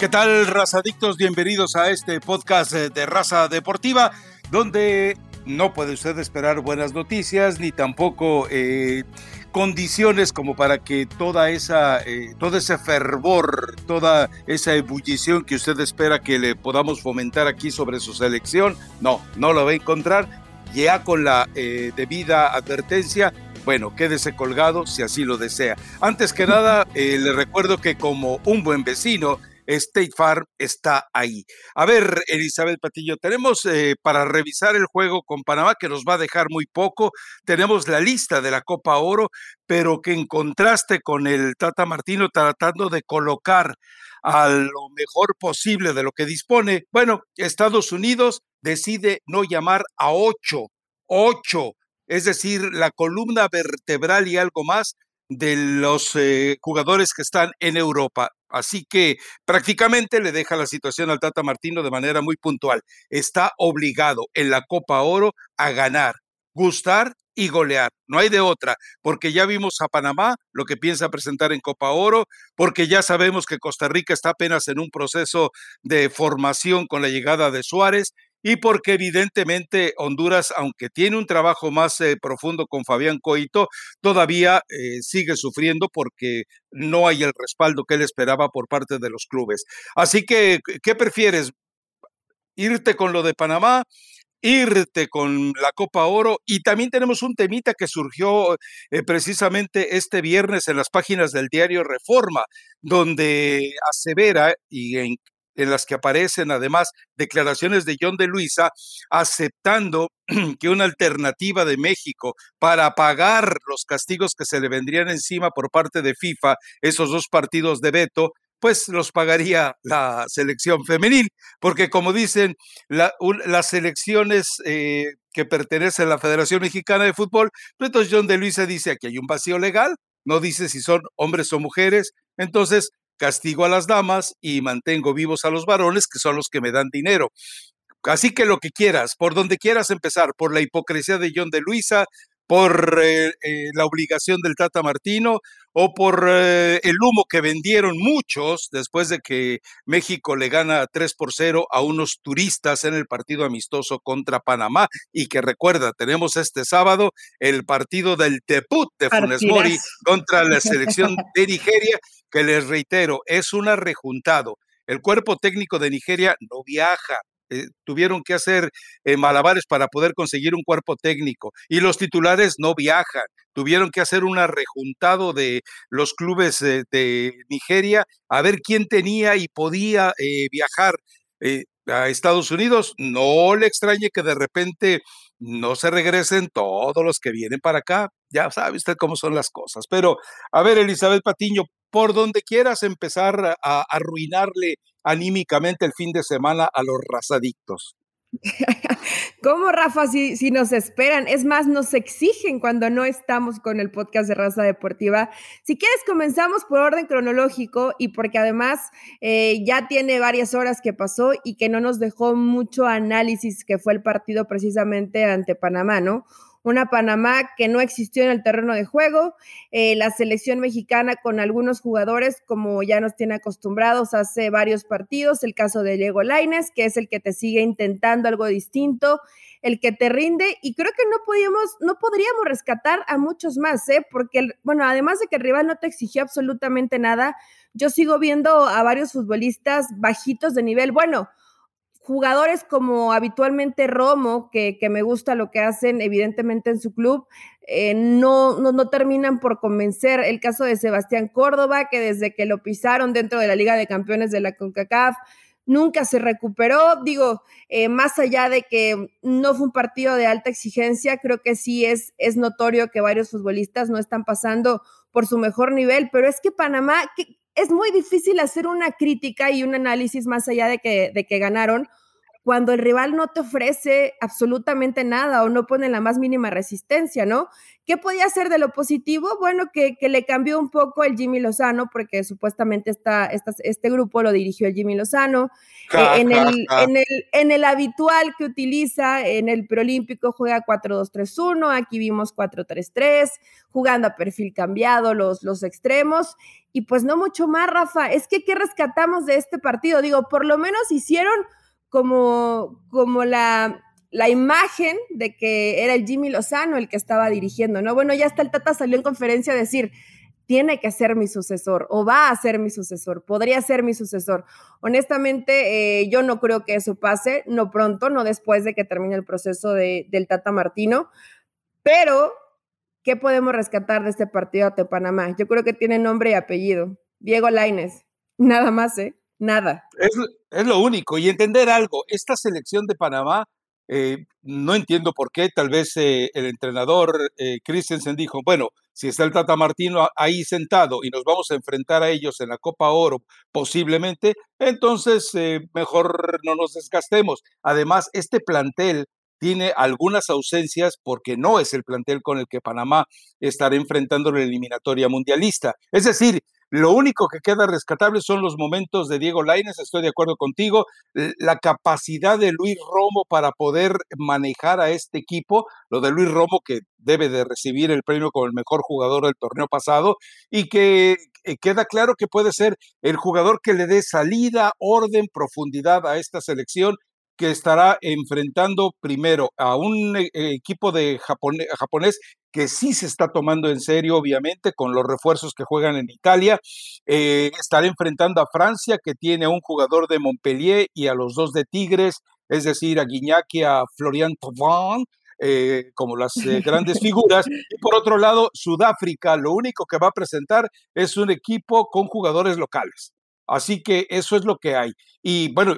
¿Qué tal, razadictos? Bienvenidos a este podcast eh, de Raza Deportiva, donde no puede usted esperar buenas noticias ni tampoco eh, condiciones como para que toda esa, eh, todo ese fervor, toda esa ebullición que usted espera que le podamos fomentar aquí sobre su selección, no, no lo va a encontrar. Ya con la debida advertencia, bueno, quédese colgado si así lo desea. Antes que nada, le recuerdo que como un buen vecino, State Farm está ahí. A ver, Elizabeth Patillo, tenemos eh, para revisar el juego con Panamá, que nos va a dejar muy poco, tenemos la lista de la Copa Oro, pero que en contraste con el Tata Martino tratando de colocar a lo mejor posible de lo que dispone, bueno, Estados Unidos decide no llamar a ocho, ocho, es decir, la columna vertebral y algo más de los eh, jugadores que están en Europa. Así que prácticamente le deja la situación al Tata Martino de manera muy puntual. Está obligado en la Copa Oro a ganar, gustar y golear. No hay de otra, porque ya vimos a Panamá lo que piensa presentar en Copa Oro, porque ya sabemos que Costa Rica está apenas en un proceso de formación con la llegada de Suárez y porque evidentemente Honduras, aunque tiene un trabajo más eh, profundo con Fabián Coito, todavía eh, sigue sufriendo porque no hay el respaldo que él esperaba por parte de los clubes. Así que, ¿qué prefieres? ¿Irte con lo de Panamá? irte con la Copa Oro y también tenemos un temita que surgió eh, precisamente este viernes en las páginas del diario Reforma, donde asevera y en, en las que aparecen además declaraciones de John de Luisa aceptando que una alternativa de México para pagar los castigos que se le vendrían encima por parte de FIFA, esos dos partidos de veto, pues los pagaría la selección femenil, porque como dicen, las selecciones eh, que pertenecen a la Federación Mexicana de Fútbol, pues entonces John de Luisa dice aquí hay un vacío legal, no dice si son hombres o mujeres, entonces castigo a las damas y mantengo vivos a los varones, que son los que me dan dinero. Así que lo que quieras, por donde quieras empezar, por la hipocresía de John de Luisa, por eh, eh, la obligación del Tata Martino o por eh, el humo que vendieron muchos después de que México le gana 3 por 0 a unos turistas en el partido amistoso contra Panamá y que recuerda, tenemos este sábado el partido del debut de Funes Mori contra la selección de Nigeria, que les reitero, es un arrejuntado. El cuerpo técnico de Nigeria no viaja, eh, tuvieron que hacer eh, malabares para poder conseguir un cuerpo técnico y los titulares no viajan, tuvieron que hacer un rejuntado de los clubes de Nigeria a ver quién tenía y podía eh, viajar a Estados Unidos. No le extrañe que de repente no se regresen todos los que vienen para acá. Ya sabe usted cómo son las cosas. Pero, a ver, Elizabeth Patiño, por donde quieras empezar a arruinarle anímicamente el fin de semana a los razadictos. ¿Cómo, Rafa? Si, nos esperan, es más, nos exigen cuando no estamos con el podcast de Raza Deportiva. Si quieres, comenzamos por orden cronológico y porque además eh, ya tiene varias horas que pasó y que no nos dejó mucho análisis que fue el partido precisamente ante Panamá, ¿no? Una Panamá que no existió en el terreno de juego, eh, la selección mexicana con algunos jugadores como ya nos tiene acostumbrados hace varios partidos, el caso de Diego Laines, que es el que te sigue intentando algo distinto, el que te rinde y creo que no podíamos, no podríamos rescatar a muchos más, ¿eh? porque, bueno, además de que el rival no te exigió absolutamente nada, yo sigo viendo a varios futbolistas bajitos de nivel, bueno, jugadores como habitualmente Romo, que, me gusta lo que hacen evidentemente en su club, eh, no, no, terminan por convencer. El caso de Sebastián Córdoba, que desde que lo pisaron dentro de la Liga de Campeones de la CONCACAF, nunca se recuperó. Digo, eh, más allá de que no fue un partido de alta exigencia, creo que sí es, es notorio que varios futbolistas no están pasando por su mejor nivel, pero es que Panamá, es muy difícil hacer una crítica y un análisis más allá de que, de que ganaron, cuando el rival no te ofrece absolutamente nada o no pone la más mínima resistencia, ¿no? ¿Qué podía hacer de lo positivo? Bueno, que, le cambió un poco el Jimmy Lozano, porque supuestamente esta, este grupo lo dirigió el Jimmy Lozano. Eh, en, el, en, el, en, el, habitual que utiliza, en el preolímpico juega 4-2-3-1, aquí vimos 4-3-3, jugando a perfil cambiado los, los extremos. Y pues no mucho más, Rafa. Es que, ¿qué rescatamos de este partido? Digo, por lo menos hicieron como, como la, la imagen de que era el Jimmy Lozano el que estaba dirigiendo, ¿no? Bueno, ya hasta el Tata salió en conferencia a decir, tiene que ser mi sucesor o va a ser mi sucesor, podría ser mi sucesor. Honestamente, eh, yo no creo que eso pase, no pronto, no después de que termine el proceso de, del Tata Martino, pero ¿qué podemos rescatar de este partido ante Panamá? Yo creo que tiene nombre y apellido, Diego Laines, nada más, ¿eh? Nada. Es, lo único. Y entender algo, esta selección de Panamá, eh, no entiendo por qué, tal vez eh, el entrenador eh, Christensen dijo, bueno, si está el Tata Martino ahí sentado y nos vamos a enfrentar a ellos en la Copa Oro posiblemente, entonces mejor no nos desgastemos. Además, este plantel tiene algunas ausencias porque no es el plantel con el que Panamá estará enfrentando la eliminatoria mundialista. Es decir, lo único que queda rescatable son los momentos de Diego Laines, estoy de acuerdo contigo, la capacidad de Luis Romo para poder manejar a este equipo, lo de Luis Romo que debe de recibir el premio como el mejor jugador del torneo pasado y que eh, queda claro que puede ser el jugador que le dé salida, orden, profundidad a esta selección que estará enfrentando primero a un eh, equipo de japonés que sí se está tomando en serio, obviamente, con los refuerzos que juegan en Italia. Eh, estará enfrentando a Francia, que tiene a un jugador de Montpellier y a los dos de Tigres, es decir, a Guignac y a Florian Thauvin, eh, como las grandes figuras. Y por otro lado, Sudáfrica, lo único que va a presentar es un equipo con jugadores locales. Así que eso es lo que hay. Y bueno,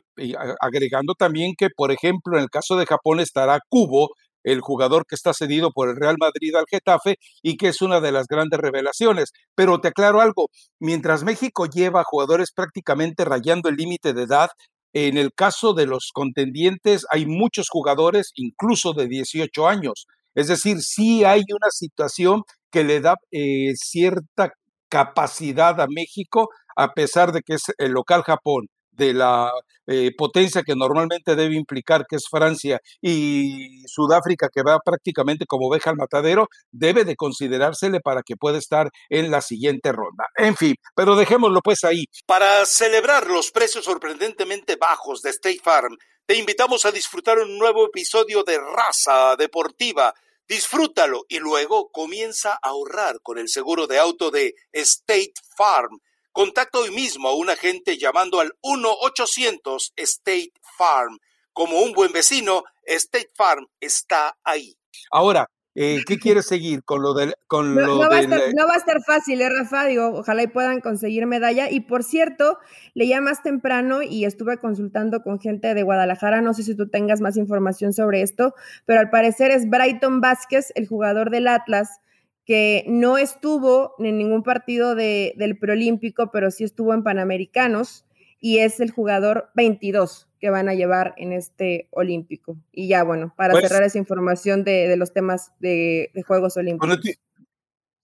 agregando también que, por ejemplo, en el caso de Japón estará Kubo, el jugador que está cedido por el Real Madrid al Getafe y que es una de las grandes revelaciones. Pero te aclaro algo, mientras México lleva jugadores prácticamente rayando el límite de edad, en el caso de los contendientes hay muchos jugadores, incluso de 18 años. Es decir, sí hay una situación que le da eh, cierta capacidad a México a pesar de que es el local Japón, de la eh, potencia que normalmente debe implicar, que es Francia, y Sudáfrica, que va prácticamente como oveja al matadero, debe de considerársele para que pueda estar en la siguiente ronda. En fin, pero dejémoslo pues ahí. Para celebrar los precios sorprendentemente bajos de State Farm, te invitamos a disfrutar un nuevo episodio de Raza Deportiva. Disfrútalo y luego comienza a ahorrar con el seguro de auto de State Farm Contacta hoy mismo a un agente llamando al 1-800 State Farm. Como un buen vecino, State Farm está ahí. Ahora, eh, ¿qué quieres seguir con lo del... Con no, lo va no, va a estar fácil, ¿eh, Rafa? Digo, ojalá y puedan conseguir medalla. Y por cierto, leía más temprano y estuve consultando con gente de Guadalajara, no sé si tú tengas más información sobre esto, pero al parecer es Brighton Vázquez, el jugador del Atlas, que no estuvo en ningún partido de, del preolímpico, pero sí estuvo en Panamericanos y es el jugador 22 que van a llevar en este olímpico. Y ya, bueno, para pues cerrar esa información de, los temas de, Juegos Olímpicos.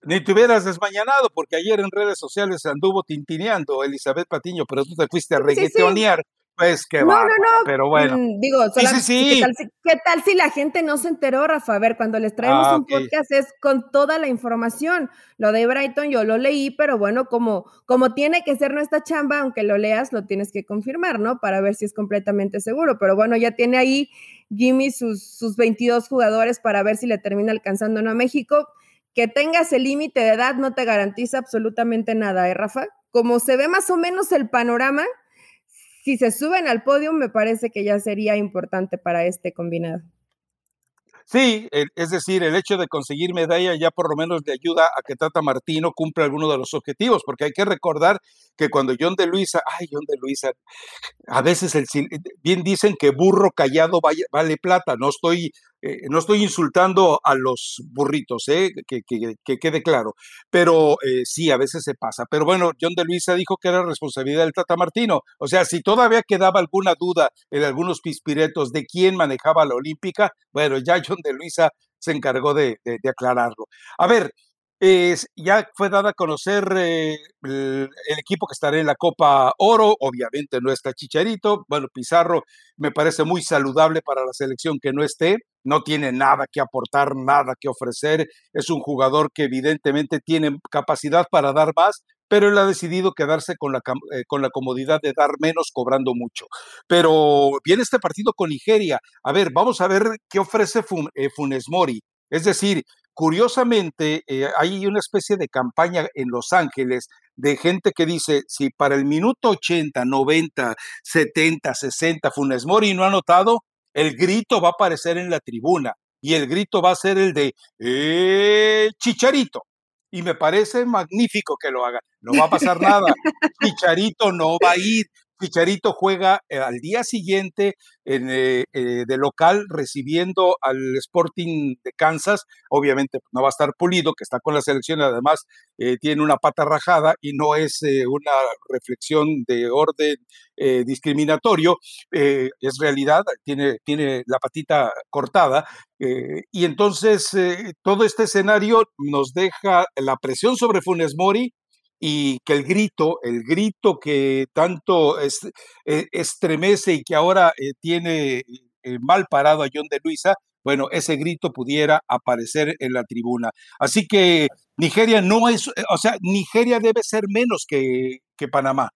ni te hubieras desmañanado, porque ayer en redes sociales anduvo tintineando Elizabeth Patiño, pero tú te fuiste a reggaetonear. Pues que va, no, no, pero bueno. Mm, digo, ¿qué, tal si, la gente no se enteró, Rafa? A ver, cuando les traemos ah, un podcast es con toda la información. Lo de Brighton yo lo leí, pero bueno, como, como tiene que ser nuestra chamba, aunque lo leas, lo tienes que confirmar, ¿no? Para ver si es completamente seguro. Pero bueno, ya tiene ahí Jimmy sus, sus 22 jugadores para ver si le termina alcanzando no a México. Que tengas el límite de edad no te garantiza absolutamente nada, ¿eh, Rafa? Como se ve más o menos el panorama, si se suben al podio, me parece que ya sería importante para este combinado. Sí, es decir, el hecho de conseguir medalla ya por lo menos le ayuda a que Tata Martino cumpla alguno de los objetivos, porque hay que recordar que cuando John de Luisa, ay, John de Luisa, a veces el, bien dicen que burro callado vale plata, no estoy eh, no estoy insultando a los burritos, eh, que, quede claro, pero eh, sí, a veces se pasa. Pero bueno, John de Luisa dijo que era responsabilidad del Tata Martino. O sea, si todavía quedaba alguna duda en algunos pispiretos de quién manejaba la Olímpica, bueno, ya John de Luisa se encargó de aclararlo. A ver, ya fue dada a conocer eh, el, equipo que estará en la Copa Oro, obviamente no está Chicharito, bueno, Pizarro me parece muy saludable para la selección que no esté, no tiene nada que aportar, nada que ofrecer, es un jugador que evidentemente tiene capacidad para dar más, pero él ha decidido quedarse con la, eh, con la comodidad de dar menos cobrando mucho. Pero viene este partido con Nigeria. A ver, vamos a ver qué ofrece eh, Funes Mori. Es decir, Curiosamente, eh, hay una especie de campaña en Los Ángeles de gente que dice, si para el minuto 80, 90, 70, 60 Funes Mori no ha notado, el grito va a aparecer en la tribuna y el grito va a ser el de ¡Eh, Chicharito. Y me parece magnífico que lo hagan. No va a pasar nada. Chicharito no va a ir. Chicharito juega eh, al día siguiente en, eh, eh, de local recibiendo al Sporting de Kansas. Obviamente no va a estar pulido, que está con la selección, además tiene una pata rajada y no es una reflexión de orden discriminatorio, es realidad, tiene, tiene la patita cortada. y entonces todo este escenario nos deja la presión sobre Funes Mori, y que el grito, el grito que tanto es, e, estremece y que ahora eh, tiene eh, mal parado a John de Luisa, bueno, ese grito pudiera aparecer en la tribuna. Así que Nigeria no es, eh, o sea, Nigeria debe ser menos que, que Panamá.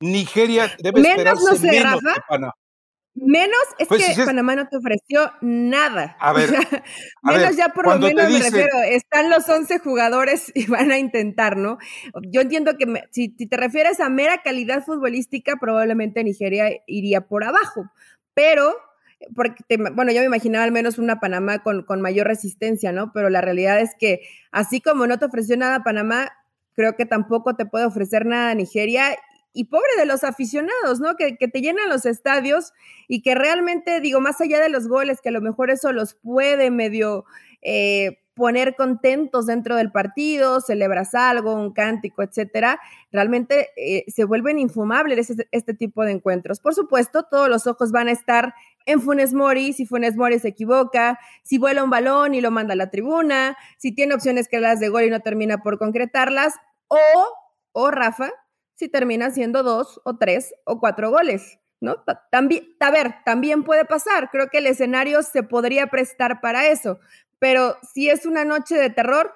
Nigeria debe menos, no menos que Panamá. Menos es pues que Panamá no te ofreció nada. A ver, menos ya por lo menos me refiero, están los 11 jugadores y van a intentar, ¿no? Yo entiendo que si, te refieres a mera calidad futbolística, probablemente Nigeria iría por abajo, pero porque bueno, yo me imaginaba al menos una Panamá con, con mayor resistencia, ¿no? Pero la realidad es que así como no te ofreció nada Panamá, creo que tampoco te puede ofrecer nada Nigeria y pobre de los aficionados, ¿no? Que, te llenan los estadios y que realmente, digo, más allá de los goles, que a lo mejor eso los puede medio eh, poner contentos dentro del partido, celebras algo, un cántico, etcétera, realmente eh, se vuelven infumables este, este, tipo de encuentros. Por supuesto, todos los ojos van a estar en Funes Mori, si Funes Mori se equivoca, si vuela un balón y lo manda a la tribuna, si tiene opciones que las de gol y no termina por concretarlas, o, o Rafa, si termina siendo dos o tres o cuatro goles, ¿no? También, a ver, también puede pasar, creo que el escenario se podría prestar para eso, pero si es una noche de terror,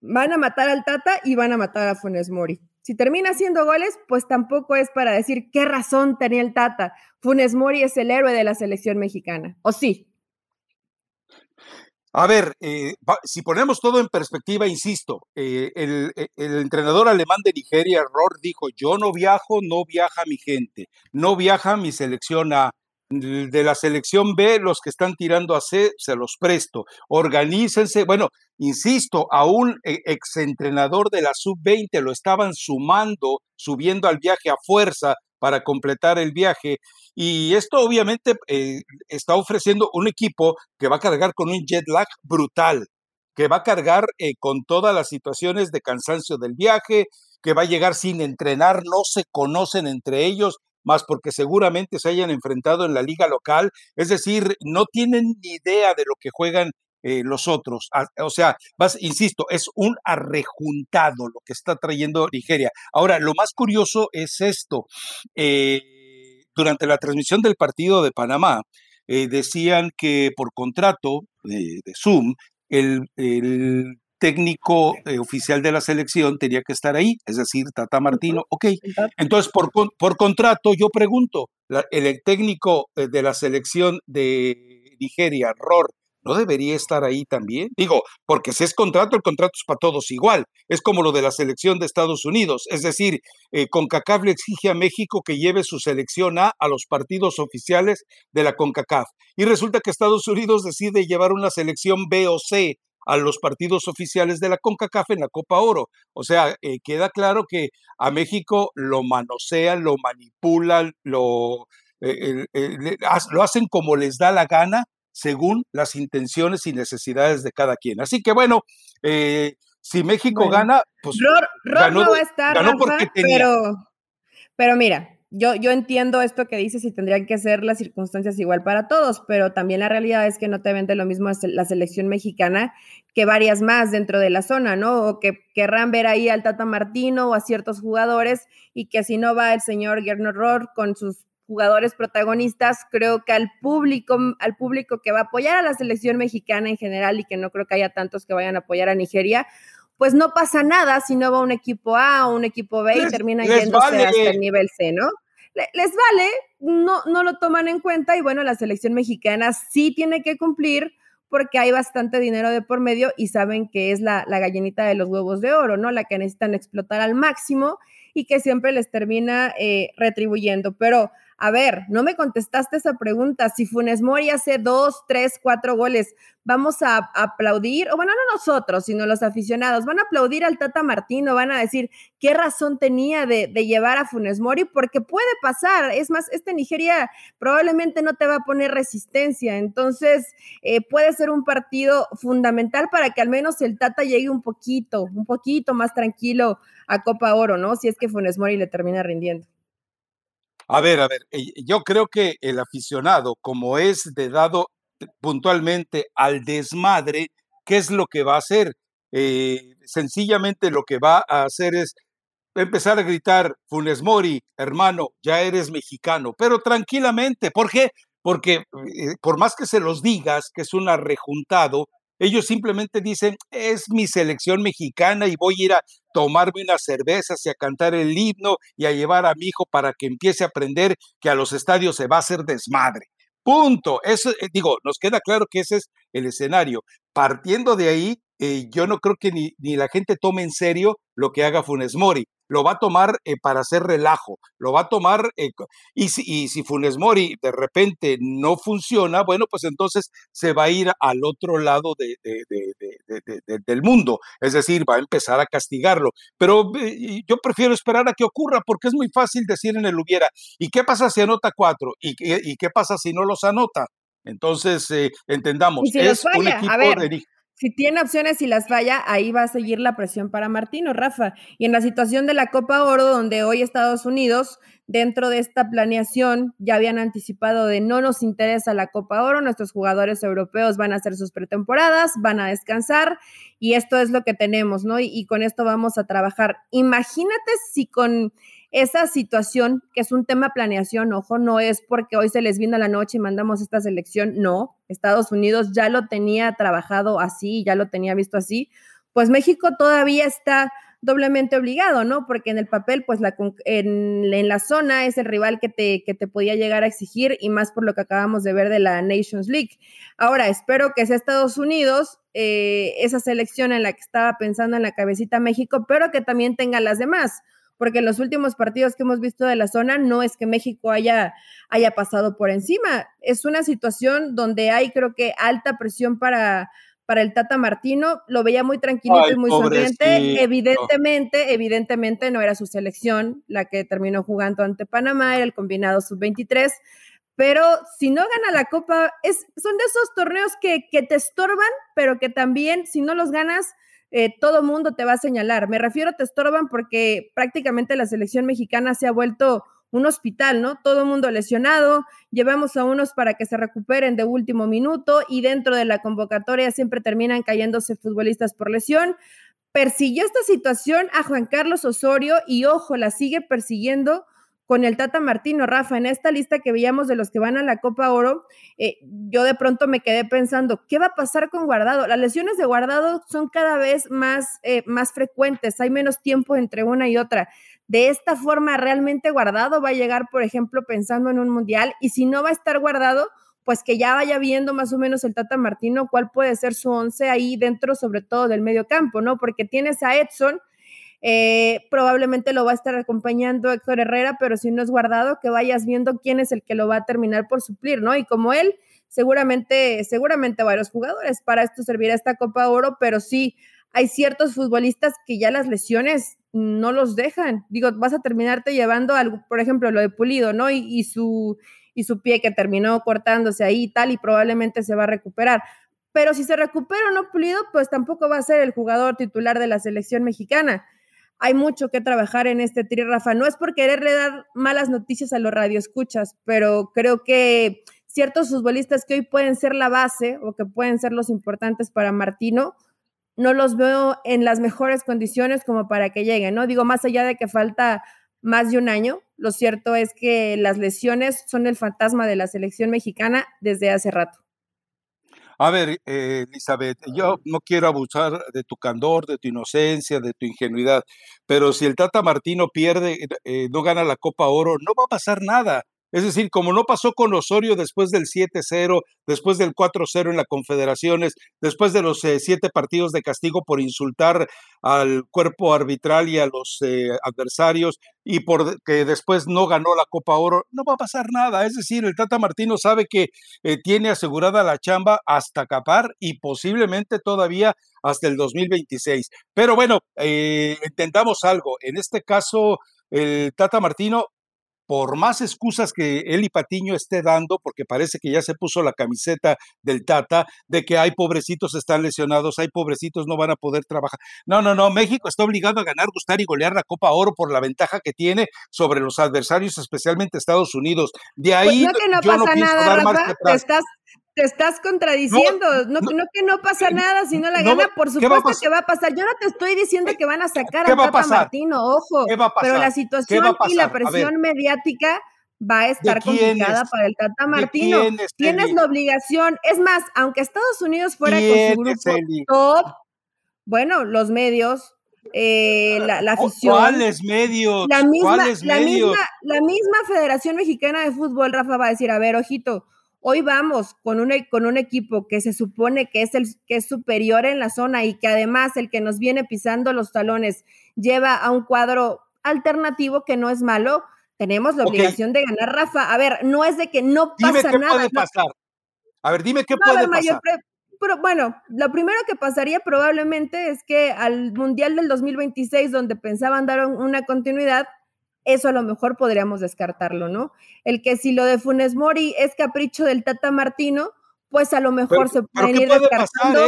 van a matar al Tata y van a matar a Funes Mori. Si termina haciendo goles, pues tampoco es para decir qué razón tenía el Tata. Funes Mori es el héroe de la selección mexicana, ¿o sí? A ver, eh, si ponemos todo en perspectiva, insisto, eh, el, eh, el, entrenador alemán de Nigeria, Ror, dijo, yo no viajo, no viaja mi gente, no viaja mi selección A. De la selección B, los que están tirando a C, se los presto. Organícense. Bueno, insisto, a un exentrenador de la sub-20 lo estaban sumando, subiendo al viaje a fuerza para completar el viaje. Y esto obviamente eh, está ofreciendo un equipo que va a cargar con un jet lag brutal, que va a cargar eh, con todas las situaciones de cansancio del viaje, que va a llegar sin entrenar, no se conocen entre ellos, más porque seguramente se hayan enfrentado en la liga local, es decir, no tienen ni idea de lo que juegan eh, los otros. Ah, o sea, vas, insisto, es un arrejuntado lo que está trayendo Nigeria. Ahora, lo más curioso es esto. Eh, durante la transmisión del partido de Panamá, eh, decían que por contrato de, Zoom, el, técnico oficial de la selección tenía que estar ahí, es decir, Tata Martino, ok. Entonces, por, por contrato, yo pregunto, el técnico de la selección de Nigeria, ROR, ¿no debería estar ahí también? Digo, porque si es contrato, el contrato es para todos igual. Es como lo de la selección de Estados Unidos. Es decir, eh, CONCACAF le exige a México que lleve su selección A a los partidos oficiales de la CONCACAF. Y resulta que Estados Unidos decide llevar una selección B o C a los partidos oficiales de la CONCACAF en la Copa Oro. O sea, eh, queda claro que a México lo manosean, lo manipulan, lo, eh, lo hacen como les da la gana según las intenciones y necesidades de cada quien. Así que bueno, eh, si México gana, pues ganó, no va a estar, Pero, pero mira, yo, yo entiendo esto que dices y tendrían que ser las circunstancias igual para todos, pero también la realidad es que no te vende lo mismo la selección mexicana que varias más dentro de la zona, ¿no? O que querrán ver ahí al Tata Martino o a ciertos jugadores y que si no va el señor Gernot Rohr con sus jugadores protagonistas, creo que al público, al público que va a apoyar a la selección mexicana en general y que no creo que haya tantos que vayan a apoyar a Nigeria, pues no pasa nada si no va un equipo A o un equipo B y termina yéndose hasta el nivel C, ¿no? les vale, no, no lo toman en cuenta y bueno, la selección mexicana sí tiene que cumplir porque hay bastante dinero de por medio y saben que es la, la gallinita de los huevos de oro, ¿no? La que necesitan explotar al máximo y que siempre les termina eh, retribuyendo. Pero a ver, no me contestaste esa pregunta. Si Funes Mori hace dos, tres, cuatro goles, ¿vamos a aplaudir? O bueno, no nosotros, sino los aficionados. ¿Van a aplaudir al Tata Martino? ¿Van a decir qué razón tenía de, llevar a Funes Mori? Porque puede pasar. Es más, este Nigeria probablemente no te va a poner resistencia. Entonces, eh, puede ser un partido fundamental para que al menos el Tata llegue un poquito, un poquito más tranquilo a Copa Oro, ¿no? Si es que Funes Mori le termina rindiendo. A ver, a ver, eh, yo creo que el aficionado, como es de dado puntualmente al desmadre, ¿qué es lo que va a hacer? Eh, sencillamente lo que va a hacer es empezar a gritar, Funes Mori, hermano, ya eres mexicano, pero tranquilamente. ¿Por qué? Porque eh, por más que se los digas que es un arrejuntado, ellos simplemente dicen, es mi selección mexicana y voy a ir a tomarme unas cervezas y a cantar el himno y a llevar a mi hijo para que empiece a aprender que a los estadios se va a hacer desmadre. Punto. Eso, eh, digo, nos queda claro que ese es el escenario. Partiendo de ahí, eh, yo no creo que ni, ni, la gente tome en serio lo que haga Funes Mori lo va a tomar eh, para hacer relajo, lo va a tomar, eh, y, si, si Funes Mori de repente no funciona, bueno, pues entonces se va a ir al otro lado de, del mundo, es decir, va a empezar a castigarlo. Pero yo prefiero esperar a que ocurra porque es muy fácil decir en el hubiera, ¿y qué pasa si anota cuatro? ¿Y, y qué pasa si no los anota? Entonces, entendamos, es un equipo de si tiene opciones y las falla, ahí va a seguir la presión para Martino, Rafa. Y en la situación de la Copa Oro, donde hoy Estados Unidos, dentro de esta planeación, ya habían anticipado de no nos interesa la Copa Oro, nuestros jugadores europeos van a hacer sus pretemporadas, van a descansar y esto es lo que tenemos, ¿no? Y, y con esto vamos a trabajar. Imagínate si con esa situación, que es un tema planeación, ojo, no es porque hoy se les vino a la noche y mandamos esta selección, no, Estados Unidos ya lo tenía trabajado así, ya lo tenía visto así, pues México todavía está doblemente obligado, ¿no? Porque en el papel, pues la, en, la zona es el rival que te, que te podía llegar a exigir y más por lo que acabamos de ver de la Nations League. Ahora, espero que sea Estados Unidos eh, esa selección en la que estaba pensando en la cabecita México, pero que también tenga las demás porque en los últimos partidos que hemos visto de la zona no es que México haya, haya pasado por encima. Es una situación donde hay, creo que, alta presión para, para el Tata Martino. Lo veía muy tranquilito y muy sonriente. Evidentemente, evidentemente no era su selección la que terminó jugando ante Panamá, era el combinado sub-23. Pero si no gana la Copa, es, son de esos torneos que, que te estorban, pero que también, si no los ganas, eh, todo mundo te va a señalar. Me refiero, te estorban porque prácticamente la selección mexicana se ha vuelto un hospital, ¿no? Todo mundo lesionado, llevamos a unos para que se recuperen de último minuto y dentro de la convocatoria siempre terminan cayéndose futbolistas por lesión. Persiguió esta situación a Juan Carlos Osorio y ojo, la sigue persiguiendo con el Tata Martino, Rafa, en esta lista que veíamos de los que van a la Copa Oro, eh, yo de pronto me quedé pensando, ¿qué va a pasar con Guardado? Las lesiones de Guardado son cada vez más, eh, más frecuentes, hay menos tiempo entre una y otra. De esta forma, realmente Guardado va a llegar, por ejemplo, pensando en un mundial, y si no va a estar Guardado, pues que ya vaya viendo más o menos el Tata Martino cuál puede ser su once ahí dentro, sobre todo del medio campo, ¿no? Porque tienes a Edson, eh, probablemente lo va a estar acompañando Héctor Herrera, pero si no es guardado, que vayas viendo quién es el que lo va a terminar por suplir, ¿no? Y como él, seguramente, seguramente varios jugadores. Para esto servirá esta Copa Oro, pero sí hay ciertos futbolistas que ya las lesiones no los dejan. Digo, vas a terminarte llevando algo, por ejemplo, lo de Pulido, ¿no? Y, su y su pie que terminó cortándose ahí y tal, y probablemente se va a recuperar. Pero si se recupera o no pulido, pues tampoco va a ser el jugador titular de la selección mexicana. Hay mucho que trabajar en este tri, Rafa. No es por quererle dar malas noticias a los radioescuchas, pero creo que ciertos futbolistas que hoy pueden ser la base o que pueden ser los importantes para Martino, no los veo en las mejores condiciones como para que lleguen, ¿no? Digo, más allá de que falta más de un año, lo cierto es que las lesiones son el fantasma de la selección mexicana desde hace rato. A ver, eh, Elizabeth, yo no quiero abusar de tu candor, de tu inocencia, de tu ingenuidad, pero si el Tata Martino pierde, eh, no gana la Copa Oro, no va a pasar nada. Es decir, como no pasó con Osorio después del 7-0, después del 4-0 en las Confederaciones, después de los eh, siete partidos de castigo por insultar al cuerpo arbitral y a los eh, adversarios y por que después no ganó la Copa Oro, no va a pasar nada. Es decir, el Tata Martino sabe que eh, tiene asegurada la chamba hasta capar y posiblemente todavía hasta el 2026. Pero bueno, intentamos algo. En este caso, el Tata Martino por más excusas que y Patiño esté dando, porque parece que ya se puso la camiseta del Tata, de que hay pobrecitos están lesionados, hay pobrecitos no van a poder trabajar. No, no, no, México está obligado a ganar, gustar y golear la Copa Oro por la ventaja que tiene sobre los adversarios, especialmente Estados Unidos. De pues ahí no que no pasa nada, Rafa, te estás, te estás contradiciendo. No, no, que no pasa nada si no la gana, por supuesto que va a pasar. Yo no te estoy diciendo que van a sacar a Tata Martino, ojo. Pero la situación y la presión mediática va a estar complicada para el Tata Martino. Tienes la obligación, es más, aunque Estados Unidos fuera con su grupo top, bueno, los medios, eh, la, la, afición. ¿Cuáles medios? La misma, la, Misma, la misma Federación Mexicana de Fútbol, Rafa, va a decir, a ver, ojito, Hoy vamos con un, e, con un equipo que se supone que es, el, que es superior en la zona y que además el que nos viene pisando los talones lleva a un cuadro alternativo que no es malo. Tenemos la obligación de ganar, Rafa. A ver, no es de que no pasa dime qué nada. Puede pasar. A ver, dime qué puede pasar. pero bueno, lo primero que pasaría probablemente es que al Mundial del 2026, donde pensaban dar una continuidad, eso a lo mejor podríamos descartarlo, ¿no? El que si lo de Funes Mori es capricho del Tata Martino, pues a lo mejor se pueden ir descartando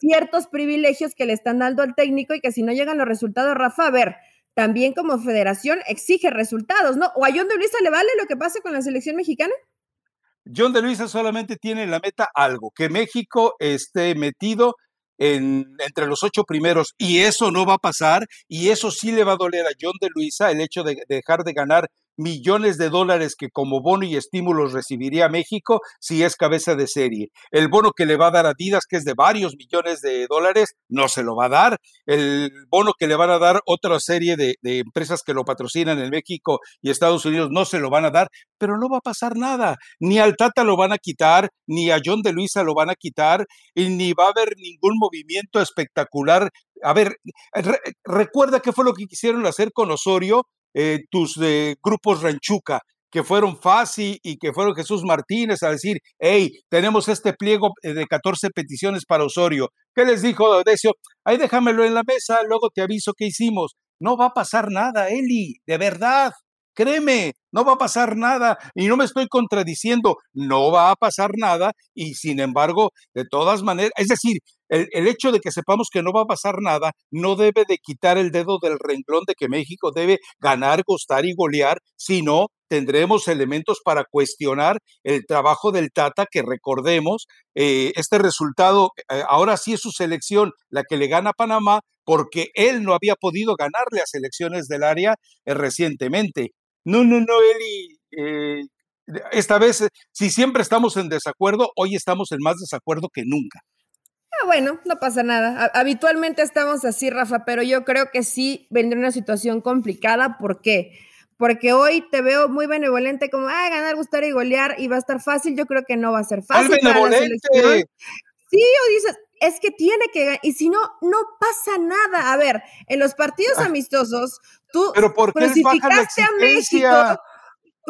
ciertos privilegios que le están dando al técnico y que si no llegan los resultados, Rafa, a ver, también como federación exige resultados, ¿no? ¿O a John de Luisa le vale lo que pase con la selección mexicana? John de Luisa solamente tiene la meta algo, que México esté metido entre los ocho primeros y eso no va a pasar y eso sí le va a doler a John de Luisa el hecho de dejar de ganar millones de dólares que como bono y estímulos recibiría México si es cabeza de serie. El bono que le va a dar Adidas, que es de varios millones de dólares, no se lo va a dar. El bono que le van a dar otra serie de, empresas que lo patrocinan en México y Estados Unidos, no se lo van a dar, pero no va a pasar nada. Ni al Tata lo van a quitar, ni a John de Luisa lo van a quitar, y ni va a haber ningún movimiento espectacular. A ver, recuerda qué fue lo que quisieron hacer con Osorio eh, tus eh, grupos Ranchuca, que fueron Fasi y que fueron Jesús Martínez a decir, hey, tenemos este pliego eh, de 14 peticiones para Osorio. ¿Qué les dijo Decio? Ahí déjamelo en la mesa, luego te aviso qué hicimos. No va a pasar nada, Eli, de verdad. Créeme, no va a pasar nada y no me estoy contradiciendo, no va a pasar nada y sin embargo, de todas maneras, es decir, el, hecho de que sepamos que no va a pasar nada no debe de quitar el dedo del renglón de que México debe ganar, gustar y golear, sino tendremos elementos para cuestionar el trabajo del Tata, que recordemos, eh, este resultado, eh, ahora sí es su selección la que le gana a Panamá, porque él no había podido ganarle a selecciones del área eh, recientemente. No, no, no, Eli, esta vez, si siempre estamos en desacuerdo, hoy estamos en más desacuerdo que nunca. Ah, bueno, no pasa nada. Habitualmente estamos así, Rafa, pero yo creo que sí vendrá una situación complicada. ¿Por qué? Porque hoy te veo muy benevolente, como, ah, ganar, gustar y golear y va a estar fácil. Yo creo que no va a ser fácil. Para la selección. Sí, o dices, es que tiene que ganar. Y si no, no pasa nada. A ver, en los partidos ah. amistosos, tú ¿Pero por qué crucificaste a México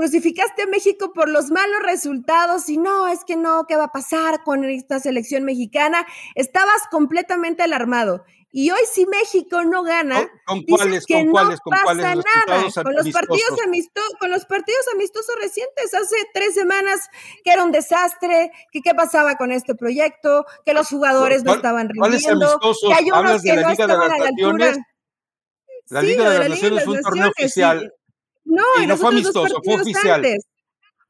crucificaste a México por los malos resultados y no, es que no, ¿qué va a pasar con esta selección mexicana? Estabas completamente alarmado. Y hoy si México no gana, ¿con, cuáles, que con no cuáles, con pasa cuáles nada. Con los partidos amistosos, con los partidos amistosos recientes, hace tres semanas que era un desastre, que qué pasaba con este proyecto, que los jugadores no estaban rindiendo, que hay unos que no estaban a la altura. La Liga de las Naciones fue un torneo oficial. No, y no fue amistoso, fue oficial.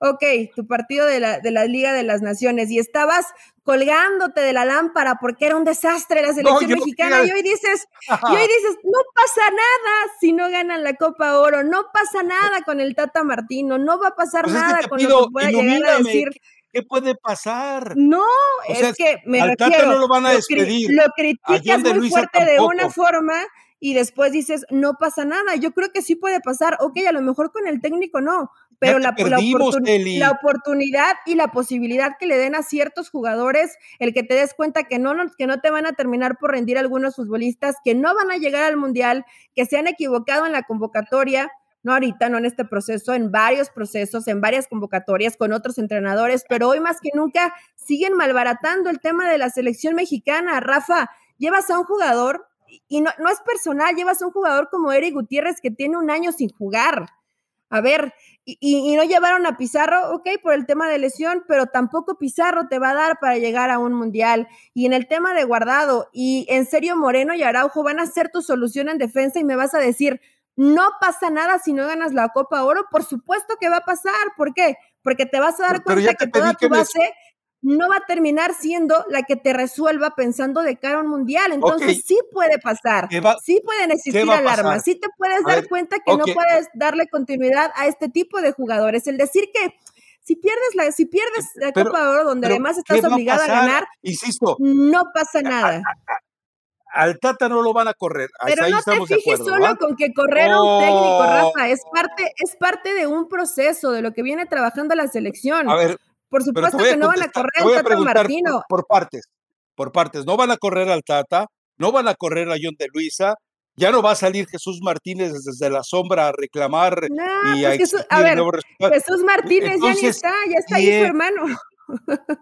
Ok, tu partido de la, de la Liga de las Naciones y estabas colgándote de la lámpara porque era un desastre la selección mexicana y hoy dices, y hoy dices, no pasa nada si no ganan la Copa Oro, no pasa nada con el Tata Martino, no va a pasar pues nada es que con pido, lo que pueda llegar a decir. ¿Qué puede pasar? No, O es que me al Tata refiero, no lo van a cri- despedir. Lo A criticas muy Luisa fuerte de una forma y después dices, no pasa nada. Yo creo que sí puede pasar. Ok, a lo mejor con el técnico no, pero la, la oportun- la oportunidad y la posibilidad que le den a ciertos jugadores, el que te des cuenta que no, no- que no te van a terminar por rendir algunos futbolistas, que no van a llegar al Mundial, que se han equivocado en la convocatoria, no ahorita, no en este proceso, en varios procesos, en varias convocatorias con otros entrenadores, pero hoy más que nunca siguen malbaratando el tema de la selección mexicana. Rafa, llevas a un jugador, y- no, no es personal, llevas un jugador como Eric Gutiérrez que tiene un año sin jugar. A ver, y, no llevaron a Pizarro, ok, por el tema de lesión, pero tampoco Pizarro te va a dar para llegar a un mundial. Y en el tema de guardado, y en serio Moreno y Araujo van a ser tu solución en defensa y me vas a decir, no pasa nada si no ganas la Copa Oro. Por supuesto que va a pasar. ¿Por qué? Porque te vas a dar Pero- cuenta que toda tu base no va a terminar siendo la que te resuelva pensando de cara a un mundial. Entonces sí puede pasar. ¿Qué va- sí pueden existir alarmas. Sí te puedes A dar ver, cuenta que no puedes darle continuidad a este tipo de jugadores. El decir que si pierdes la, si pierdes la Pero- Copa Oro, donde además ¿qué estás a obligado a, ganar, Insisto, no pasa nada. al Tata no lo van a correr. Hasta Pero ahí no te de fijes acuerdo, solo ¿va? con que correr a un técnico, Oh. Rafa. Es parte, es parte de un proceso, de lo que viene trabajando la selección. A ver, Por supuesto a que no van a correr te a voy un a Tata Martino. por, por partes, por partes. No van a correr al Tata, no van a correr a John de Luisa, ya no va a salir Jesús Martínez desde la sombra a reclamar No, y a pues Jesús- a ver. Jesús Martínez ya ni está, ya está ahí su ¿quién- hermano.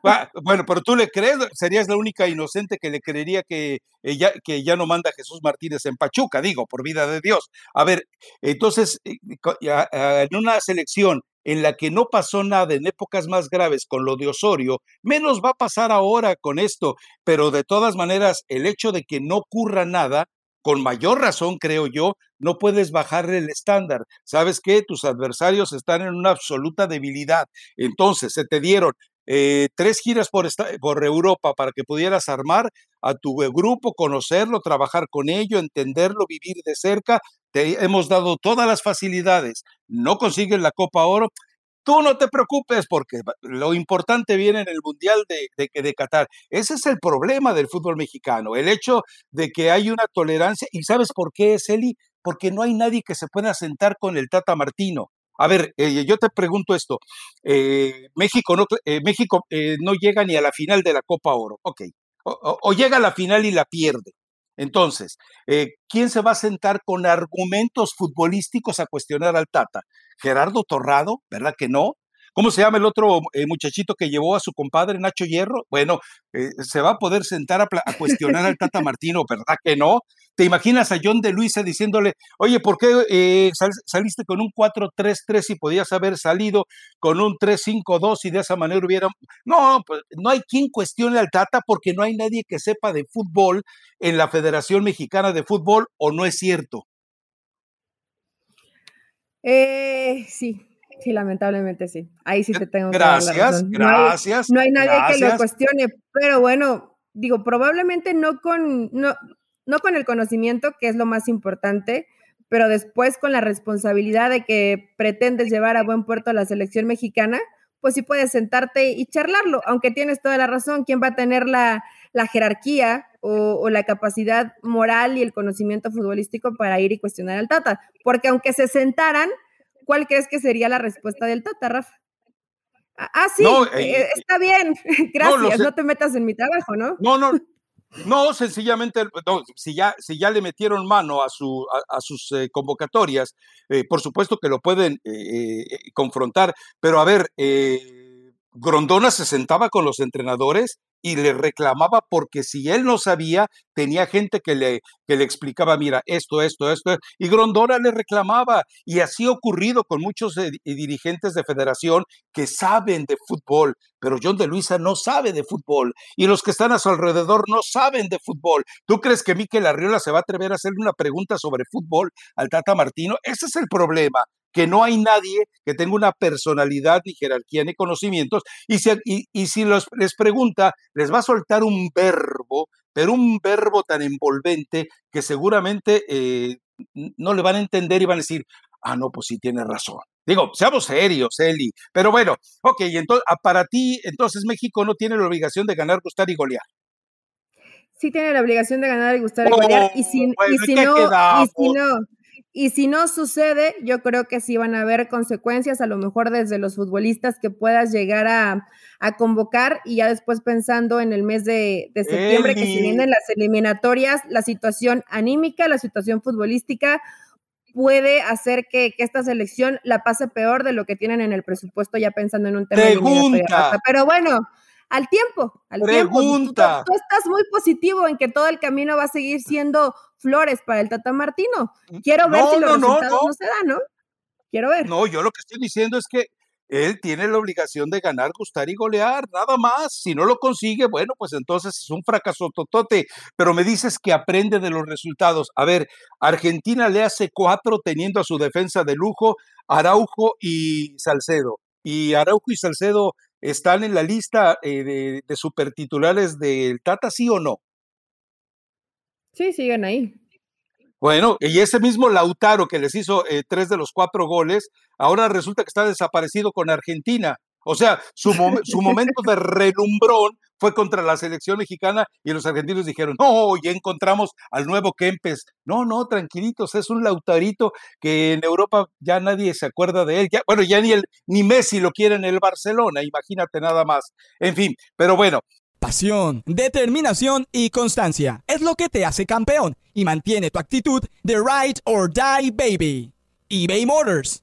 Ah, Bueno, pero tú le crees, serías la única inocente que le creería que eh, ya, que ya no manda Jesús Martínez en Pachuca, digo, por vida de Dios. A ver, entonces, eh, ah, en una selección en la que no pasó nada en épocas más graves con lo de Osorio, menos va a pasar ahora con esto, pero de todas maneras, el hecho de que no ocurra nada, con mayor razón, creo yo, no puedes bajarle el estándar. ¿Sabes qué? Tus adversarios están en una absoluta debilidad. Entonces, se te dieron eh, tres giras por, esta- por Europa para que pudieras armar a tu grupo, conocerlo, trabajar con ello, entenderlo, vivir de cerca. Te hemos dado todas las facilidades. No consigues la Copa Oro. Tú no te preocupes porque lo importante viene en el Mundial de, de, de Qatar. Ese es el problema del fútbol mexicano, el hecho de que hay una tolerancia. ¿Y sabes por qué es, Eli? Porque no hay nadie que se pueda sentar con el Tata Martino. A ver, eh, yo te pregunto esto. eh, México, no, eh, México no llega ni a la final de la Copa Oro. Ok. O, llega a la final y la pierde. Entonces, ¿quién se va a sentar con argumentos futbolísticos a cuestionar al Tata? Gerardo Torrado, ¿verdad que no? ¿Cómo se llama el otro eh, muchachito que llevó a su compadre Nacho Hierro? Bueno, eh, se va a poder sentar a, cuestionar al Tata Martino, ¿verdad que no? ¿Te imaginas a John de Luisa diciéndole, oye, ¿por qué eh, sal- saliste con un 4-3-3 y podías haber salido con un 3-5-2 y de esa manera hubiera... No, pues no hay quien cuestione al Tata porque no hay nadie que sepa de fútbol en la Federación Mexicana de Fútbol, ¿o no es cierto? Eh, sí, sí, lamentablemente sí. Ahí sí te tengo que dar la Gracias. No hay, gracias. no hay nadie que lo gracias. cuestione, pero bueno, digo, probablemente no con, no, no con el conocimiento, que es lo más importante, pero después con la responsabilidad de que pretendes llevar a buen puerto a la selección mexicana, pues sí puedes sentarte y charlarlo, aunque tienes toda la razón, ¿quién va a tener la, la jerarquía o, o la capacidad moral y el conocimiento futbolístico para ir y cuestionar al Tata? Porque aunque se sentaran, ¿cuál crees que sería la respuesta del Tata, Rafa? Ah, ah, sí, No, eh, eh, está bien, gracias, no te metas en mi trabajo, ¿no? No, no, No, sencillamente, si, ya, si ya le metieron mano a, su, a, sus eh, convocatorias, eh, por supuesto que lo pueden confrontar, pero a ver, Grondona se sentaba con los entrenadores y le reclamaba porque si él no sabía, tenía gente que le, que le explicaba, mira, esto, esto, esto, y Grondona le reclamaba. Y así ha ocurrido con muchos dirigentes de federación que saben de fútbol, pero John de Luisa no sabe de fútbol y los que están a su alrededor no saben de fútbol. ¿Tú crees que Miquel Arriola se va a atrever a hacerle una pregunta sobre fútbol al Tata Martino? Ese es el problema que no hay nadie que tenga una personalidad, ni jerarquía, ni conocimientos, y si, y, si los, les pregunta, les va a soltar un verbo, pero un verbo tan envolvente que seguramente eh, no le van a entender y van a decir, ah, no, pues sí tiene razón. Digo, seamos serios, Eli. Pero bueno, ok, entonces, ah, para ti, entonces México no tiene la obligación de ganar, gustar y golear. Sí tiene la obligación de ganar y gustar y golear. Y si, y si no, y si no, y si no sucede, yo creo que sí van a haber consecuencias, a lo mejor desde los futbolistas que puedas llegar a, convocar y ya después pensando en el mes de, septiembre que si vienen las eliminatorias, la situación anímica, la situación futbolística puede hacer que, esta selección la pase peor de lo que tienen en el presupuesto ya pensando en un tema Pregunta. Pero bueno, al tiempo, al Pregunta. tiempo. Tú, estás muy positivo en que todo el camino va a seguir siendo flores para el Tata Martino. Mm, Quiero ver si los resultados no, se dan, ¿no? Quiero ver. No, yo lo que estoy diciendo es que él tiene la obligación de ganar, gustar y golear, nada más. Si no lo consigue, bueno, pues entonces es un fracaso totote. Pero me dices que aprende de los resultados. A ver, Argentina le hace cuatro teniendo a su defensa de lujo Araujo y Salcedo. Y Araujo y Salcedo están en la lista eh, de, de supertitulares del Tata, ¿sí o no? Sí, siguen ahí. Bueno, y ese mismo Lautaro que les hizo eh, tres de los cuatro goles, ahora resulta que está desaparecido con Argentina. O sea, su, su momento de relumbrón fue contra la selección mexicana y los argentinos dijeron, no, ya encontramos al nuevo Kempes. No, no, tranquilitos, es un Lautarito que en Europa ya nadie se acuerda de él. Ya, bueno, ya ni, el, ni Messi lo quiere en el Barcelona, imagínate nada más. En fin, pero bueno, Pasión, determinación y constancia es lo que te hace campeón y mantiene tu actitud de ride or die baby. eBay Motors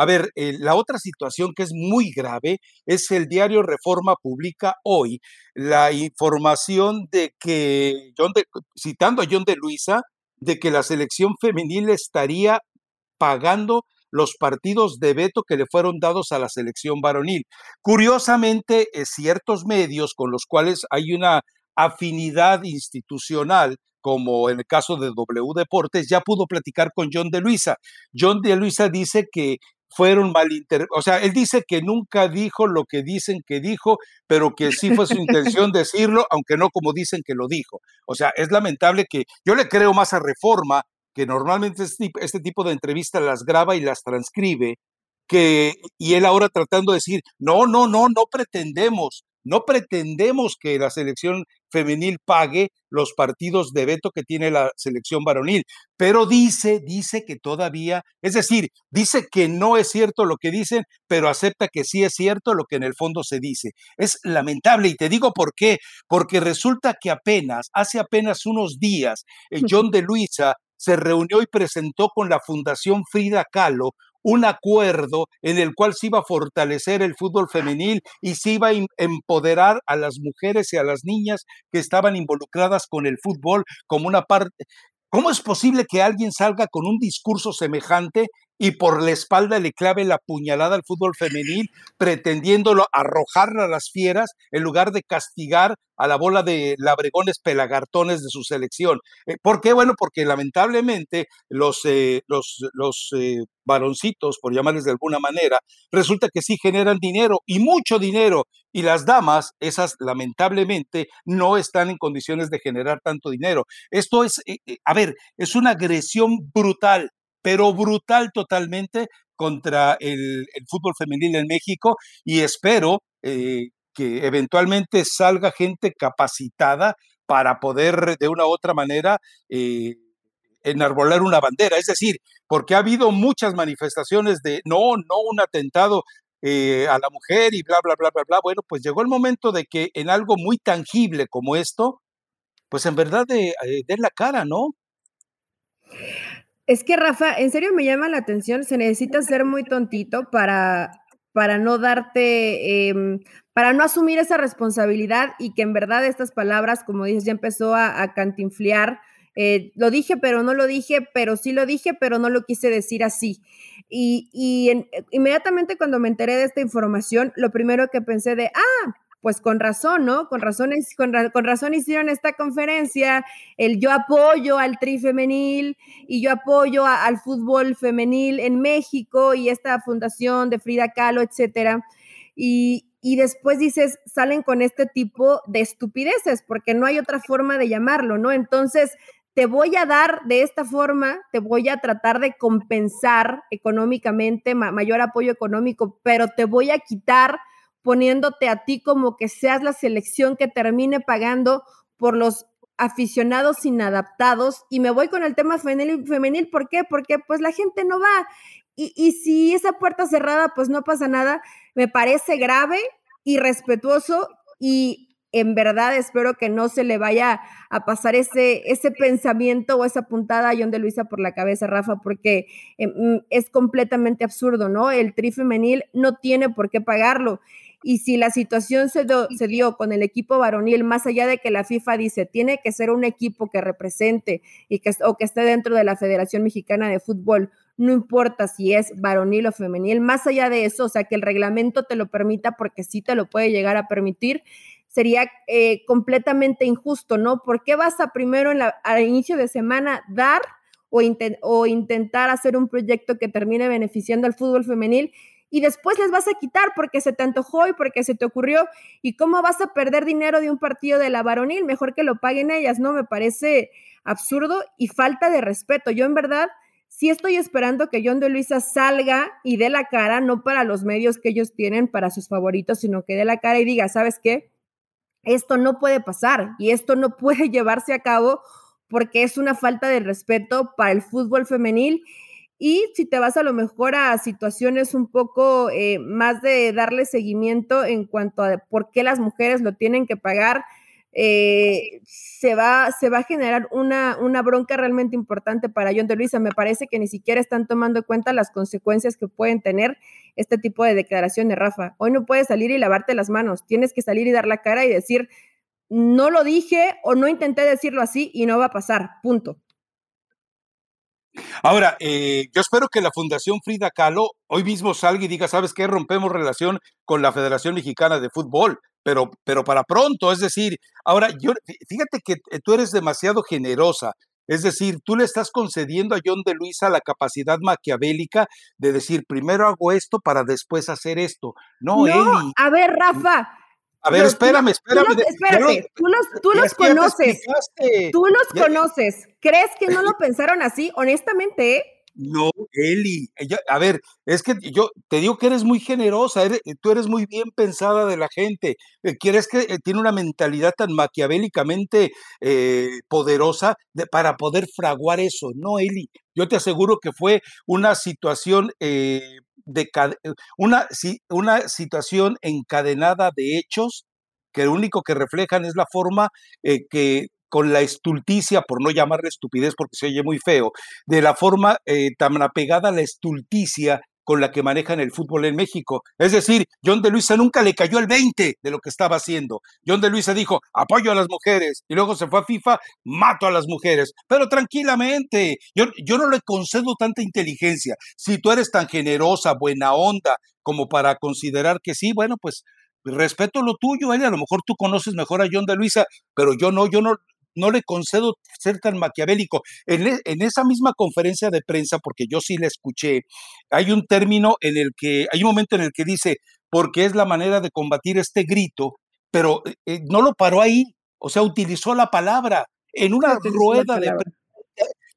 A ver, eh, la otra situación que es muy grave es el diario Reforma publica hoy la información de que, John citando a John de Luisa, de que la selección femenil estaría pagando los partidos de veto que le fueron dados a la selección varonil. Curiosamente, eh, ciertos medios con los cuales hay una afinidad institucional como en el caso de W Deportes, ya pudo platicar con John de Luisa. John de Luisa dice que fueron malinterpretados, o sea, él dice que nunca dijo lo que dicen que dijo, pero que sí fue su intención decirlo, aunque no como dicen que lo dijo. O sea, es lamentable que yo le creo más a Reforma, que normalmente este, este tipo de entrevistas las graba y las transcribe, que, y él ahora tratando de decir, no, no, no, no pretendemos, no pretendemos que la selección femenil pague los partidos de veto que tiene la selección varonil, pero dice, dice que todavía, es decir, dice que no es cierto lo que dicen, pero acepta que sí es cierto lo que en el fondo se dice. Es lamentable y te digo por qué, porque resulta que apenas, hace apenas unos días, John de Luisa se reunió y presentó con la Fundación Frida Kahlo un acuerdo en el cual se iba a fortalecer el fútbol femenil y se iba a empoderar a las mujeres y a las niñas que estaban involucradas con el fútbol como una parte. ¿Cómo es posible que alguien salga con un discurso semejante y por la espalda le clave la puñalada al fútbol femenil, pretendiéndolo arrojarla a las fieras en lugar de castigar a la bola de labregones pelagartones de su selección. Eh, ¿Por qué? Bueno, porque lamentablemente los, eh, los, los eh, varoncitos, por llamarles de alguna manera, resulta que sí generan dinero y mucho dinero, y las damas, esas lamentablemente, no están en condiciones de generar tanto dinero. Esto es, a ver, es una agresión brutal pero brutal totalmente contra el, fútbol femenil en México y espero eh, que eventualmente salga gente capacitada para poder de una u otra manera eh, enarbolar una bandera. Es decir, porque ha habido muchas manifestaciones de no, no un atentado eh, a la mujer y bla, bla, bla, bla, bla. Bueno, pues llegó el momento de que en algo muy tangible como esto, pues en verdad de, den la cara, ¿no? Es que Rafa, en serio me llama la atención, se necesita ser muy tontito para, para no darte, em, para no asumir esa responsabilidad y que en verdad estas palabras, como dices, ya empezó a, cantinfliar. Eh, lo dije, pero no lo dije, pero sí lo dije, pero no lo quise decir así. Y, y inmediatamente cuando me enteré de esta información, lo primero que pensé de, ah, pues con razón, ¿no? Con razón, con, con, razón hicieron esta conferencia, el yo apoyo al tri femenil y yo apoyo al fútbol femenil en México y esta fundación de Frida Kahlo, etcétera. Y, y después dices, salen con este tipo de estupideces, porque no hay otra forma de llamarlo, ¿no? Entonces, te voy a dar de esta forma, te voy a tratar de compensar económicamente, mayor apoyo económico, pero te voy a quitar poniéndote a ti como que seas la selección que termine pagando por los aficionados inadaptados. Y me voy con el tema femenil, femenil ¿por qué? Porque pues la gente no va. Y, y si esa puerta cerrada, pues no pasa nada, me parece grave, irrespetuoso y en verdad espero que no se le vaya a pasar ese, ese pensamiento o esa puntada a John de Luisa por la cabeza, Rafa, porque em, es completamente absurdo, ¿no? El tri femenil no tiene por qué pagarlo. Y si la situación se, dio con el equipo varonil, más allá de que la FIFA dice, tiene que ser un equipo que represente y que, o que esté dentro de la Federación Mexicana de Fútbol, no importa si es varonil o femenil, más allá de eso, o sea, que el reglamento te lo permita porque sí te lo puede llegar a permitir, sería eh, completamente injusto, ¿no? ¿Por qué vas a primero en al inicio de semana dar o, o intentar hacer un proyecto que termine beneficiando al fútbol femenil y después les vas a quitar porque se te antojó y porque se te ocurrió. ¿Y cómo vas a perder dinero de un partido de la varonil? Mejor que lo paguen ellas, ¿no? Me parece absurdo y falta de respeto. Yo en verdad sí estoy esperando que John de Luisa salga y dé la cara, no para los medios que ellos tienen, para sus favoritos, sino que dé la cara y diga, ¿sabes qué? Esto no puede pasar y esto no puede llevarse a cabo porque es una falta de respeto para el fútbol femenil y si te vas a lo mejor a situaciones un poco eh, más de darle seguimiento en cuanto a por qué las mujeres lo tienen que pagar, eh, se, va, se va a generar una, una bronca realmente importante para John de Luisa. Me parece que ni siquiera están tomando en cuenta las consecuencias que pueden tener este tipo de declaraciones, Rafa. Hoy no puedes salir y lavarte las manos, tienes que salir y dar la cara y decir, no lo dije o no intenté decirlo así y no va a pasar, punto. Ahora, eh, yo espero que la Fundación Frida Kahlo hoy mismo salga y diga, ¿sabes qué? Rompemos relación con la Federación Mexicana de Fútbol, pero, pero para pronto, es decir, ahora, yo, fíjate que tú eres demasiado generosa. Es decir, tú le estás concediendo a John de Luisa la capacidad maquiavélica de decir, primero hago esto para después hacer esto. No, no A ver, Rafa, a ver, espérame, espérame. Tú los, espérate, tú los, tú los conoces. Tú los conoces. ¿Crees que no lo pensaron así? Honestamente, No, Eli, a ver, es que yo te digo que eres muy generosa, tú eres muy bien pensada de la gente, eh, quieres que eh, tiene una mentalidad tan maquiavélicamente eh, poderosa para poder fraguar eso. No, Eli, yo te aseguro que fue una situación de una, una situación encadenada de hechos que lo único que reflejan es la forma eh, que con la estulticia, por no llamarle estupidez porque se oye muy feo, de la forma eh, tan apegada a la estulticia con la que manejan el fútbol en México. Es decir, John de Luisa nunca le cayó el 20 de lo que estaba haciendo. John de Luisa dijo, apoyo a las mujeres, y luego se fue a FIFA, mato a las mujeres. Pero tranquilamente, yo, yo no le concedo tanta inteligencia. Si tú eres tan generosa, buena onda, como para considerar que sí, bueno, pues respeto lo tuyo, él a lo mejor tú conoces mejor a John de Luisa, pero yo no, yo no, no le concedo ser tan maquiavélico. En, e, en, esa misma conferencia de prensa, porque yo sí la escuché, hay un término en el que, hay un momento en el que dice, porque es la manera de combatir este grito, pero eh, eh, no lo paró ahí, o sea, utilizó la palabra en una rueda de prensa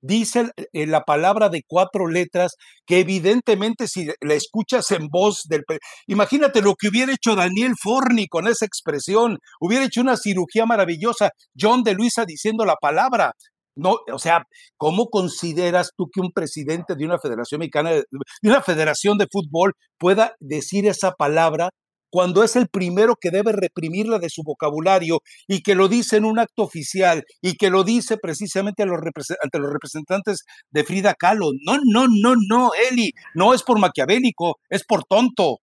dice eh, la palabra de cuatro letras que evidentemente si la escuchas en voz del... Imagínate lo que hubiera hecho Daniel Forni con esa expresión, hubiera hecho una cirugía maravillosa, John de Luisa diciendo la palabra. No, o sea, ¿cómo consideras tú que un presidente de una federación mexicana, de una federación de fútbol, pueda decir esa palabra cuando es el primero que debe reprimirla de su vocabulario y que lo dice en un acto oficial y que lo dice precisamente los ante los representantes de Frida Kahlo. No, no, no, no, Eli, no es por maquiavélico, es por tonto.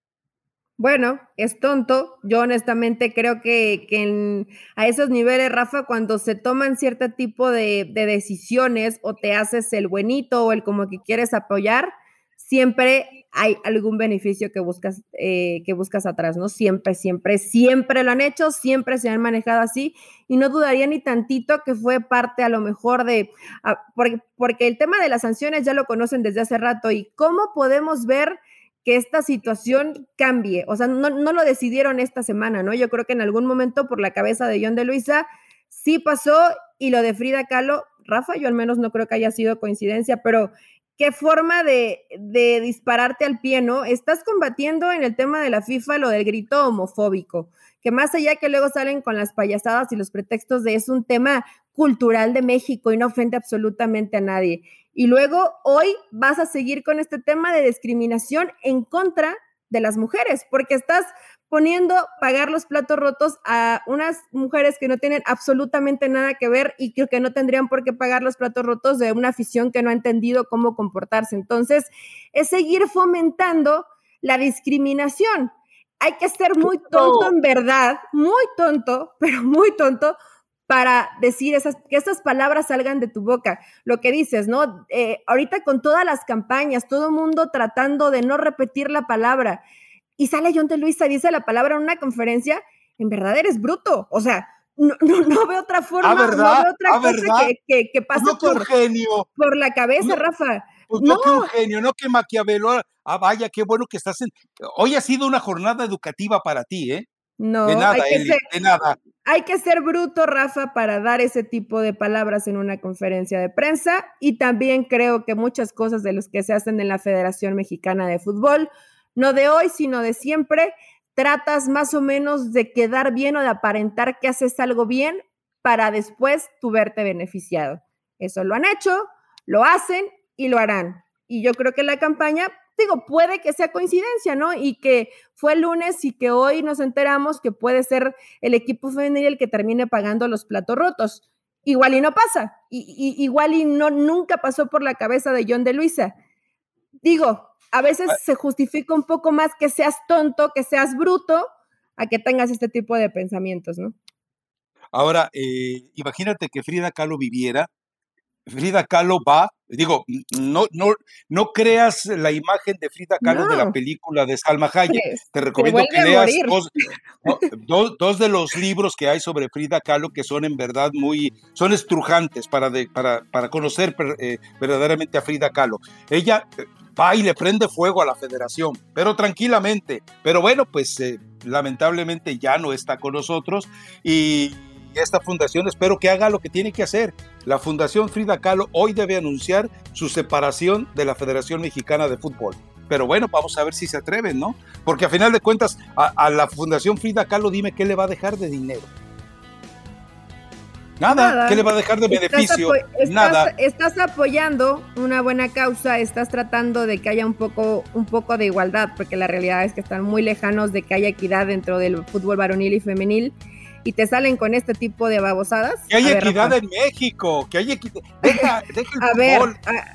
Bueno, es tonto. Yo honestamente creo que, a esos niveles, Rafa, cuando se toman cierto tipo de, de decisiones o te haces el buenito o el como que quieres apoyar, siempre hay algún beneficio que buscas, eh, que buscas atrás, ¿no? Siempre, siempre, siempre lo han hecho, siempre se han manejado así y no dudaría ni tantito que fue parte a lo mejor de, ah, porque, porque el tema de las sanciones ya lo conocen desde hace rato y cómo podemos ver que esta situación cambie. O sea, no, no, lo decidieron esta semana, ¿no? Yo creo que en algún momento por la cabeza de John de Luisa sí pasó y lo de Frida Kahlo, Rafa, yo al menos no creo que haya sido coincidencia, pero qué forma de, dispararte al pie, ¿no? Estás combatiendo en el tema de la FIFA lo del grito homofóbico, que más allá que luego salen con las payasadas y los pretextos de es un tema cultural de México y no ofende absolutamente a nadie. Y luego hoy vas a seguir con este tema de discriminación en contra de las mujeres, porque estás poniendo pagar los platos rotos a unas mujeres que no tienen absolutamente nada que ver y que no tendrían por qué pagar los platos rotos de una afición que no ha entendido cómo comportarse. Entonces, es seguir fomentando la discriminación. Hay que ser muy tonto en verdad, muy tonto, pero muy tonto para decir esas, que esas palabras salgan de tu boca. Lo que dices, ¿no? Eh, ahorita con todas las campañas, todo el mundo tratando de no repetir la palabra y sale John de Luisa dice la palabra en una conferencia, en verdad eres bruto. O sea, no, no, veo otra forma, no veo otra cosa que, que, pase por, genio. por la cabeza, Rafa. Pues no, que un genio, no que Maquiavelo. Ah, vaya, qué bueno que estás en. Hoy ha sido una jornada educativa para ti, ¿eh? No, de nada, hay que ser, de nada. Hay que ser bruto, Rafa, para dar ese tipo de palabras en una conferencia de prensa. Y también creo que muchas cosas de los que se hacen en la Federación Mexicana de Fútbol no de hoy, sino de siempre, tratas más o menos de quedar bien o de aparentar que haces algo bien para después tu verte beneficiado. Eso lo han hecho, lo hacen y lo harán. Y yo creo que la campaña, digo, puede que sea coincidencia, ¿no? Y que fue el lunes y que hoy nos enteramos que puede ser el equipo femenil el que termine pagando los platos rotos. Igual y no pasa, y, igual y no nunca pasó por la cabeza de John de Luisa. Digo, a veces ah. se justifica un poco más que seas tonto, que seas bruto, a que tengas este tipo de pensamientos, ¿no? Ahora, eh, imagínate que Frida Kahlo viviera. Frida Kahlo va, digo, no, no, no creas la imagen de Frida Kahlo de la película de Salma Hayek. Te recomiendo que leas dos, de los libros que hay sobre Frida Kahlo que son en verdad muy, son estrujantes para, para, para conocer eh, verdaderamente a Frida Kahlo. Ella va y le prende fuego a la federación, pero tranquilamente. Pero bueno, pues eh, lamentablemente ya no está con nosotros y esta fundación espero que haga lo que tiene que hacer. La Fundación Frida Kahlo hoy debe anunciar su separación de la Federación Mexicana de Fútbol. Pero bueno, vamos a ver si se atreven, ¿no? Porque a final de cuentas, a, a la Fundación Frida Kahlo dime qué le va a dejar de dinero. Nada, ¿qué le va a dejar de beneficio? Estás Nada. Estás apoyando una buena causa, estás tratando de que haya un poco, un poco de igualdad, porque la realidad es que están muy lejanos de que haya equidad dentro del fútbol varonil y femenil. y te salen con este tipo de babosadas. Que hay equidad en México, que hay equidad. Deja, deja a ver,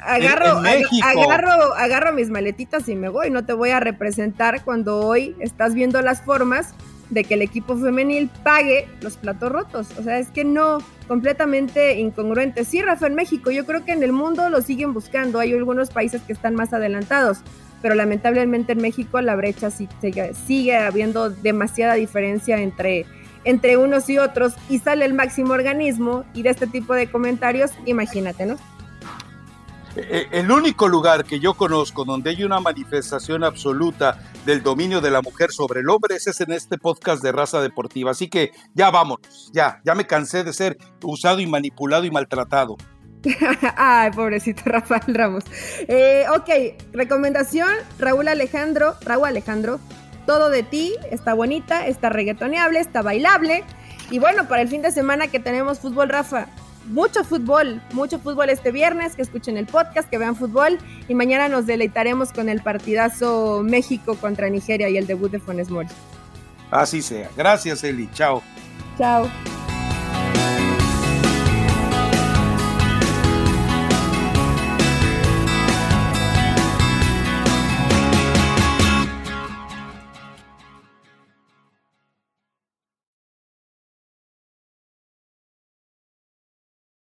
agarro, agarro, agarro mis maletitas y me voy. No te voy a representar cuando hoy estás viendo las formas de que el equipo femenil pague los platos rotos. O sea, es que no, completamente incongruente. Sí, Rafa, en México, yo creo que en el mundo lo siguen buscando. Hay algunos países que están más adelantados, pero lamentablemente en México la brecha sigue, sigue habiendo demasiada diferencia entre, entre unos y otros y sale el máximo organismo y de este tipo de comentarios, imagínate, ¿no? Eh, el único lugar que yo conozco donde hay una manifestación absoluta del dominio de la mujer sobre el hombre es en este podcast de raza deportiva. Así que ya vámonos, ya, ya me cansé de ser usado y manipulado y maltratado. Ay, pobrecito Rafael Ramos. Eh, ok, recomendación, Raúl Alejandro, Raúl Alejandro, todo de ti, está bonita, está reggaetoneable, está bailable. Y bueno, para el fin de semana que tenemos fútbol, Rafa, mucho fútbol, mucho fútbol este viernes, que escuchen el podcast, que vean fútbol y mañana nos deleitaremos con el partidazo México contra Nigeria y el debut de Funes Mori. Así sea. Gracias, Eli. Chao. Chao.